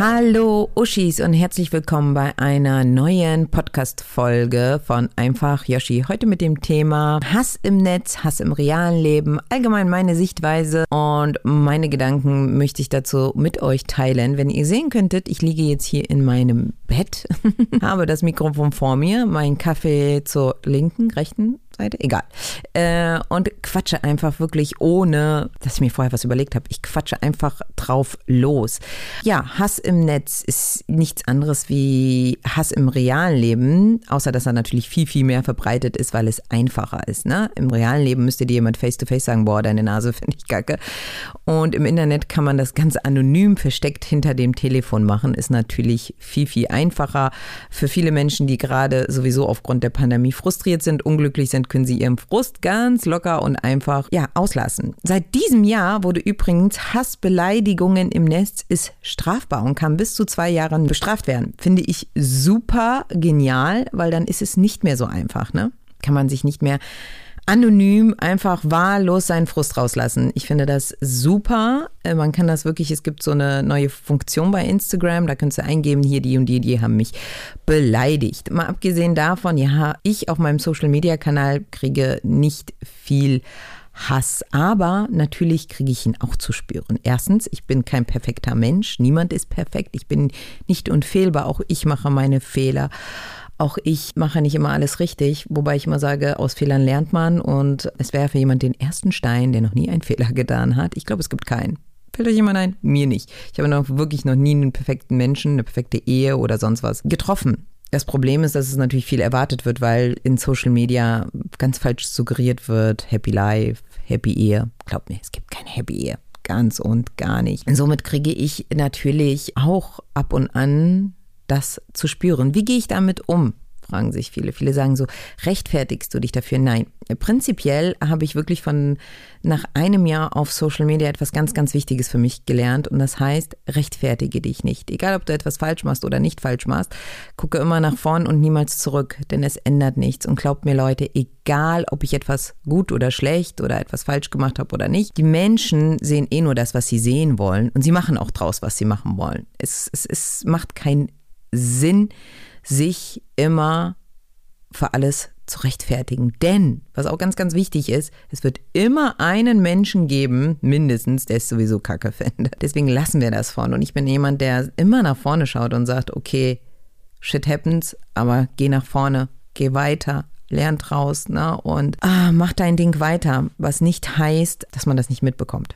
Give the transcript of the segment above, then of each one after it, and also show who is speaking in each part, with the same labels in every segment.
Speaker 1: Hallo Uschis und herzlich willkommen bei einer neuen Podcast-Folge von Einfach Yoshi. Heute mit dem Thema Hass im Netz, Hass im realen Leben, allgemein meine Sichtweise und meine Gedanken möchte ich dazu mit euch teilen. Wenn ihr sehen könntet, ich liege jetzt hier in meinem Bett, habe das Mikrofon vor mir, meinen Kaffee zur linken, rechten Seite, egal. Äh, und quatsche einfach wirklich ohne, dass ich mir vorher was überlegt habe. Ich quatsche einfach drauf los. Ja, Hass im Netz ist nichts anderes wie Hass im realen Leben, außer dass er natürlich viel, viel mehr verbreitet ist, weil es einfacher ist. Ne? Im realen Leben müsste dir jemand face-to-face -face sagen, boah, deine Nase finde ich kacke. Und im Internet kann man das ganz anonym versteckt hinter dem Telefon machen, ist natürlich viel, viel einfacher. Für viele Menschen, die gerade sowieso aufgrund der Pandemie frustriert sind, unglücklich sind, können sie ihren Frust ganz locker und einfach ja, auslassen. Seit diesem Jahr wurde übrigens Hassbeleidigungen im Netz ist strafbar und kann bis zu zwei Jahren bestraft werden. Finde ich super genial, weil dann ist es nicht mehr so einfach, ne? Kann man sich nicht mehr anonym einfach wahllos seinen Frust rauslassen. Ich finde das super. Äh, man kann das wirklich, es gibt so eine neue Funktion bei Instagram, da kannst du eingeben, hier die und die, die haben mich beleidigt. Mal abgesehen davon, ja, ich auf meinem Social Media Kanal kriege nicht viel Hass, aber natürlich kriege ich ihn auch zu spüren. Erstens, ich bin kein perfekter Mensch, niemand ist perfekt, ich bin nicht unfehlbar, auch ich mache meine Fehler. Auch ich mache nicht immer alles richtig, wobei ich immer sage, aus Fehlern lernt man und es wäre für jemand den ersten Stein, der noch nie einen Fehler getan hat. Ich glaube, es gibt keinen. Fällt euch jemand ein? Mir nicht. Ich habe noch wirklich noch nie einen perfekten Menschen, eine perfekte Ehe oder sonst was getroffen. Das Problem ist, dass es natürlich viel erwartet wird, weil in Social Media ganz falsch suggeriert wird, Happy Life, Happy Ehe. Glaubt mir, es gibt keine Happy Ehe. Ganz und gar nicht. Und somit kriege ich natürlich auch ab und an das zu spüren. Wie gehe ich damit um? fragen sich viele. Viele sagen so, rechtfertigst du dich dafür? Nein. Prinzipiell habe ich wirklich von nach einem Jahr auf Social Media etwas ganz, ganz Wichtiges für mich gelernt und das heißt, rechtfertige dich nicht. Egal, ob du etwas falsch machst oder nicht falsch machst, gucke immer nach vorn und niemals zurück, denn es ändert nichts. Und glaubt mir Leute, egal, ob ich etwas gut oder schlecht oder etwas falsch gemacht habe oder nicht, die Menschen sehen eh nur das, was sie sehen wollen und sie machen auch draus, was sie machen wollen. Es, es, es macht keinen Sinn, sich immer für alles zu rechtfertigen. Denn, was auch ganz, ganz wichtig ist, es wird immer einen Menschen geben, mindestens, der es sowieso kacke findet. Deswegen lassen wir das vorne. Und ich bin jemand, der immer nach vorne schaut und sagt, okay, shit happens, aber geh nach vorne, geh weiter, lern draus, ne? Und ah, mach dein Ding weiter. Was nicht heißt, dass man das nicht mitbekommt.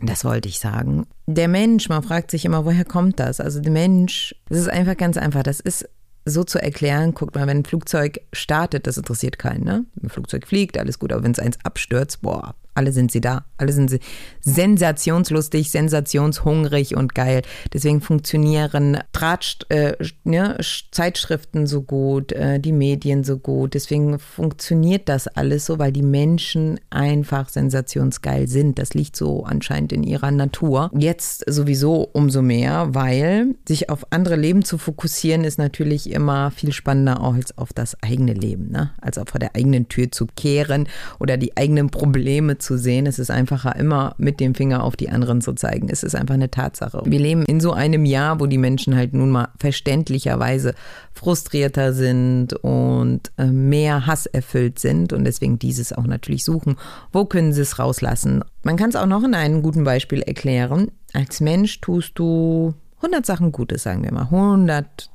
Speaker 1: Das wollte ich sagen. Der Mensch, man fragt sich immer, woher kommt das? Also der Mensch, das ist einfach ganz einfach. Das ist so zu erklären, guckt mal, wenn ein Flugzeug startet, das interessiert keinen, ne? Ein Flugzeug fliegt, alles gut, aber wenn es eins abstürzt, boah, alle sind sie da. Alle sind sie sensationslustig, sensationshungrig und geil. Deswegen funktionieren Draht, äh, ne, Zeitschriften so gut, äh, die Medien so gut. Deswegen funktioniert das alles so, weil die Menschen einfach sensationsgeil sind. Das liegt so anscheinend in ihrer Natur. Jetzt sowieso umso mehr, weil sich auf andere Leben zu fokussieren, ist natürlich immer viel spannender auch als auf das eigene Leben, ne? als vor der eigenen Tür zu kehren oder die eigenen Probleme zu zu sehen. Es ist einfacher, immer mit dem Finger auf die anderen zu zeigen. Es ist einfach eine Tatsache. Wir leben in so einem Jahr, wo die Menschen halt nun mal verständlicherweise frustrierter sind und äh, mehr Hass erfüllt sind und deswegen dieses auch natürlich suchen. Wo können sie es rauslassen? Man kann es auch noch in einem guten Beispiel erklären. Als Mensch tust du 100 Sachen Gutes, sagen wir mal. 100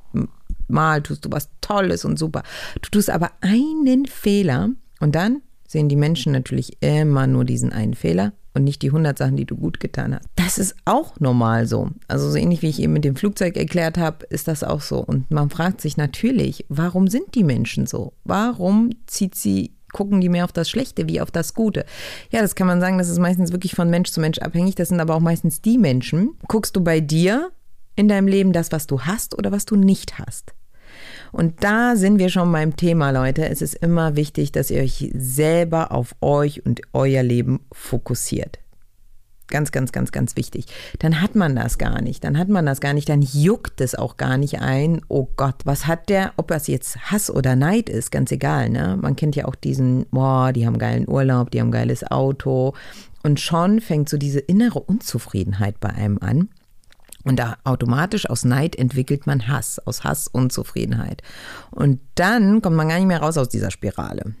Speaker 1: Mal tust du was Tolles und super. Du tust aber einen Fehler und dann sehen die Menschen natürlich immer nur diesen einen Fehler und nicht die 100 Sachen, die du gut getan hast. Das ist auch normal so. Also so ähnlich wie ich eben mit dem Flugzeug erklärt habe, ist das auch so. Und man fragt sich natürlich, warum sind die Menschen so? Warum zieht sie gucken die mehr auf das Schlechte wie auf das Gute. Ja, das kann man sagen, das ist meistens wirklich von Mensch zu Mensch abhängig. Das sind aber auch meistens die Menschen. Guckst du bei dir in deinem Leben das, was du hast oder was du nicht hast? Und da sind wir schon beim Thema, Leute. Es ist immer wichtig, dass ihr euch selber auf euch und euer Leben fokussiert. Ganz, ganz, ganz, ganz wichtig. Dann hat man das gar nicht. Dann hat man das gar nicht. Dann juckt es auch gar nicht ein. Oh Gott, was hat der? Ob das jetzt Hass oder Neid ist, ganz egal. Ne? Man kennt ja auch diesen, boah, die haben geilen Urlaub, die haben geiles Auto. Und schon fängt so diese innere Unzufriedenheit bei einem an. Und da automatisch aus Neid entwickelt man Hass, aus Hass Unzufriedenheit. Und dann kommt man gar nicht mehr raus aus dieser Spirale.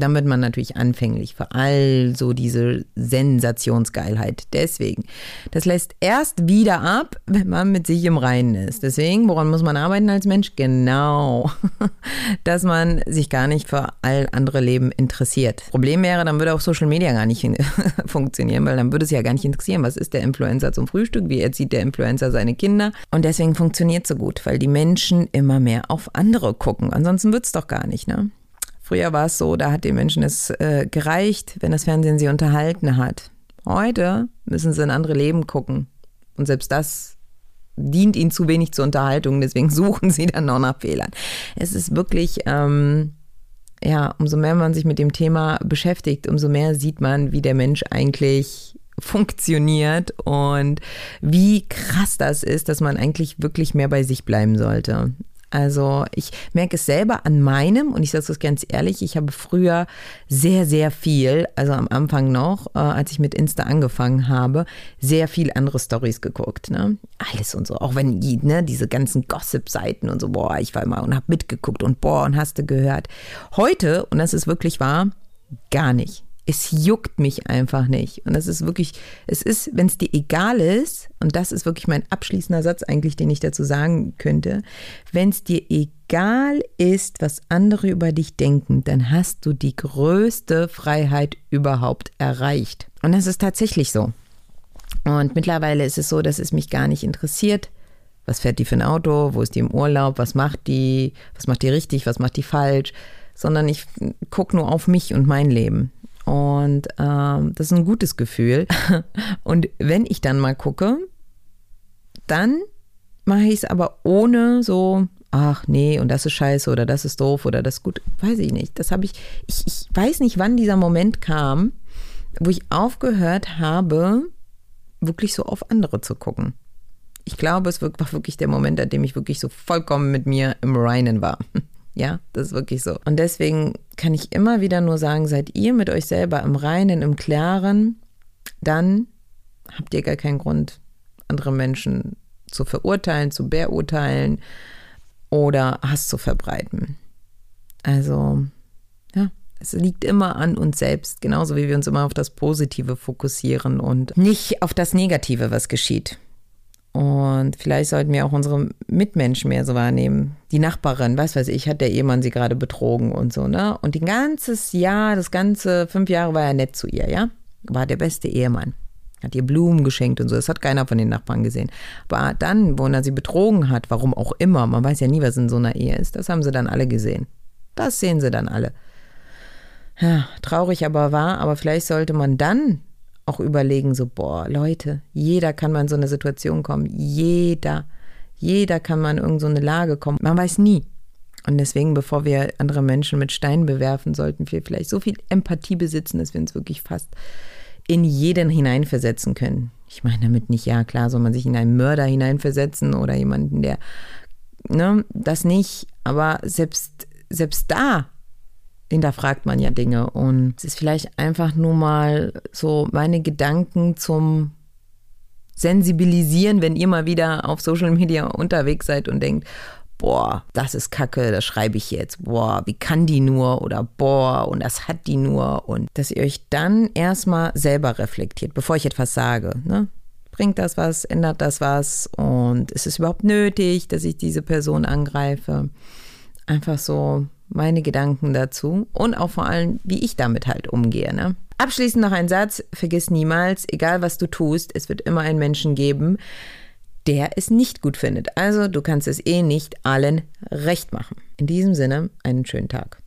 Speaker 1: Dann wird man natürlich anfänglich für all so diese Sensationsgeilheit. Deswegen, das lässt erst wieder ab, wenn man mit sich im Reinen ist. Deswegen, woran muss man arbeiten als Mensch? Genau, dass man sich gar nicht für all andere Leben interessiert. Problem wäre, dann würde auch Social Media gar nicht funktionieren, weil dann würde es ja gar nicht interessieren, was ist der Influencer zum Frühstück, wie erzieht der Influencer seine Kinder. Und deswegen funktioniert es so gut, weil die Menschen immer mehr auf andere gucken. Ansonsten wird es doch gar nicht, ne? Früher war es so, da hat den Menschen es äh, gereicht, wenn das Fernsehen sie unterhalten hat. Heute müssen sie in andere Leben gucken. Und selbst das dient ihnen zu wenig zur Unterhaltung, deswegen suchen sie dann noch nach Fehlern. Es ist wirklich, ähm, ja, umso mehr man sich mit dem Thema beschäftigt, umso mehr sieht man, wie der Mensch eigentlich funktioniert und wie krass das ist, dass man eigentlich wirklich mehr bei sich bleiben sollte. Also ich merke es selber an meinem, und ich sage das ganz ehrlich, ich habe früher sehr, sehr viel, also am Anfang noch, äh, als ich mit Insta angefangen habe, sehr viel andere Stories geguckt. Ne? Alles und so, auch wenn ne, diese ganzen Gossip-Seiten und so, boah, ich war immer und habe mitgeguckt und boah, und hast du gehört. Heute, und das ist wirklich wahr, gar nicht es juckt mich einfach nicht. Und das ist wirklich, es ist, wenn es dir egal ist, und das ist wirklich mein abschließender Satz eigentlich, den ich dazu sagen könnte, wenn es dir egal ist, was andere über dich denken, dann hast du die größte Freiheit überhaupt erreicht. Und das ist tatsächlich so. Und mittlerweile ist es so, dass es mich gar nicht interessiert, was fährt die für ein Auto, wo ist die im Urlaub, was macht die, was macht die richtig, was macht die falsch, sondern ich gucke nur auf mich und mein Leben. Und ähm, das ist ein gutes Gefühl. Und wenn ich dann mal gucke, dann mache ich es aber ohne so, ach nee, und das ist scheiße oder das ist doof oder das ist gut. Weiß ich nicht. Das habe ich, ich, ich weiß nicht, wann dieser Moment kam, wo ich aufgehört habe, wirklich so auf andere zu gucken. Ich glaube, es war wirklich der Moment, an dem ich wirklich so vollkommen mit mir im Reinen war. Ja, das ist wirklich so. Und deswegen kann ich immer wieder nur sagen, seid ihr mit euch selber im Reinen, im Klaren, dann habt ihr gar keinen Grund, andere Menschen zu verurteilen, zu beurteilen oder Hass zu verbreiten. Also, ja, es liegt immer an uns selbst, genauso wie wir uns immer auf das Positive fokussieren und nicht auf das Negative, was geschieht. Und vielleicht sollten wir auch unsere Mitmenschen mehr so wahrnehmen. Die Nachbarin, was weiß ich, hat der Ehemann sie gerade betrogen und so, ne? Und ein ganzes Jahr, das ganze fünf Jahre war er nett zu ihr, ja? War der beste Ehemann. Hat ihr Blumen geschenkt und so. Das hat keiner von den Nachbarn gesehen. Aber dann, wo er sie betrogen hat, warum auch immer, man weiß ja nie, was in so einer Ehe ist, das haben sie dann alle gesehen. Das sehen sie dann alle. Ja, traurig aber wahr, aber vielleicht sollte man dann auch überlegen, so, boah, Leute, jeder kann mal in so eine Situation kommen. Jeder. Jeder kann mal in irgendeine so Lage kommen. Man weiß nie. Und deswegen, bevor wir andere Menschen mit Steinen bewerfen, sollten wir vielleicht so viel Empathie besitzen, dass wir uns wirklich fast in jeden hineinversetzen können. Ich meine damit nicht, ja klar, soll man sich in einen Mörder hineinversetzen oder jemanden, der, ne, das nicht. Aber selbst, selbst da hinterfragt man ja Dinge. Und es ist vielleicht einfach nur mal so meine Gedanken zum Sensibilisieren, wenn ihr mal wieder auf Social Media unterwegs seid und denkt, boah, das ist Kacke, das schreibe ich jetzt, boah, wie kann die nur oder boah, und das hat die nur und dass ihr euch dann erstmal selber reflektiert, bevor ich etwas sage, ne? Bringt das was, ändert das was und ist es überhaupt nötig, dass ich diese Person angreife? Einfach so meine Gedanken dazu und auch vor allem, wie ich damit halt umgehe. Ne? Abschließend noch ein Satz, vergiss niemals, egal was du tust, es wird immer einen Menschen geben, der es nicht gut findet. Also du kannst es eh nicht allen recht machen. In diesem Sinne, einen schönen Tag.